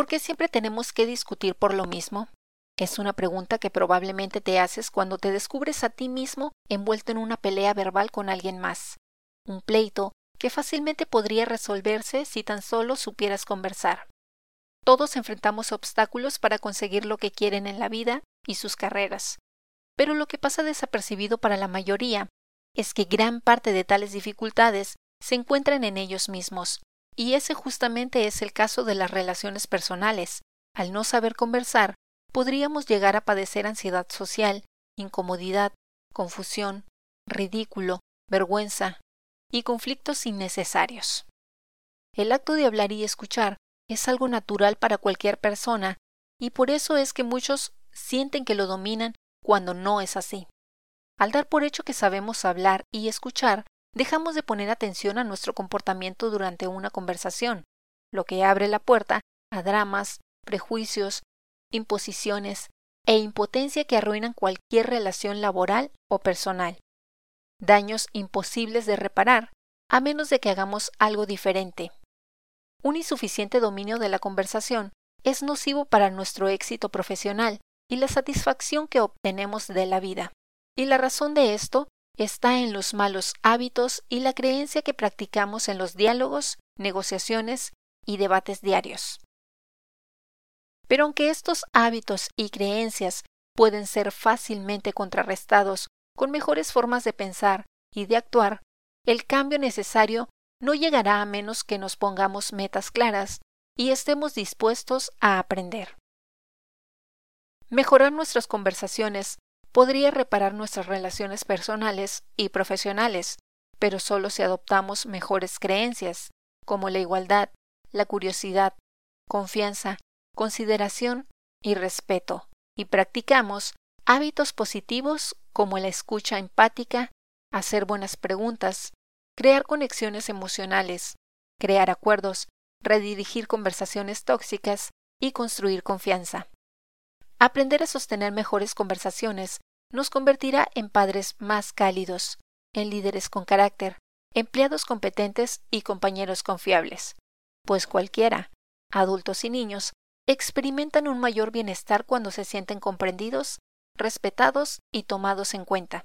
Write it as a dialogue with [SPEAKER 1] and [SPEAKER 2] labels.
[SPEAKER 1] ¿Por qué siempre tenemos que discutir por lo mismo? Es una pregunta que probablemente te haces cuando te descubres a ti mismo envuelto en una pelea verbal con alguien más. Un pleito que fácilmente podría resolverse si tan solo supieras conversar. Todos enfrentamos obstáculos para conseguir lo que quieren en la vida y sus carreras. Pero lo que pasa desapercibido para la mayoría es que gran parte de tales dificultades se encuentran en ellos mismos, y ese justamente es el caso de las relaciones personales. Al no saber conversar, podríamos llegar a padecer ansiedad social, incomodidad, confusión, ridículo, vergüenza y conflictos innecesarios. El acto de hablar y escuchar es algo natural para cualquier persona y por eso es que muchos sienten que lo dominan cuando no es así. Al dar por hecho que sabemos hablar y escuchar, dejamos de poner atención a nuestro comportamiento durante una conversación, lo que abre la puerta a dramas, prejuicios, imposiciones e impotencia que arruinan cualquier relación laboral o personal. Daños imposibles de reparar, a menos de que hagamos algo diferente. Un insuficiente dominio de la conversación es nocivo para nuestro éxito profesional y la satisfacción que obtenemos de la vida. Y la razón de esto está en los malos hábitos y la creencia que practicamos en los diálogos, negociaciones y debates diarios. Pero aunque estos hábitos y creencias pueden ser fácilmente contrarrestados con mejores formas de pensar y de actuar, el cambio necesario no llegará a menos que nos pongamos metas claras y estemos dispuestos a aprender. Mejorar nuestras conversaciones podría reparar nuestras relaciones personales y profesionales, pero solo si adoptamos mejores creencias, como la igualdad, la curiosidad, confianza consideración y respeto, y practicamos hábitos positivos como la escucha empática, hacer buenas preguntas, crear conexiones emocionales, crear acuerdos, redirigir conversaciones tóxicas y construir confianza. Aprender a sostener mejores conversaciones nos convertirá en padres más cálidos, en líderes con carácter, empleados competentes y compañeros confiables, pues cualquiera, adultos y niños, experimentan un mayor bienestar cuando se sienten comprendidos, respetados y tomados en cuenta.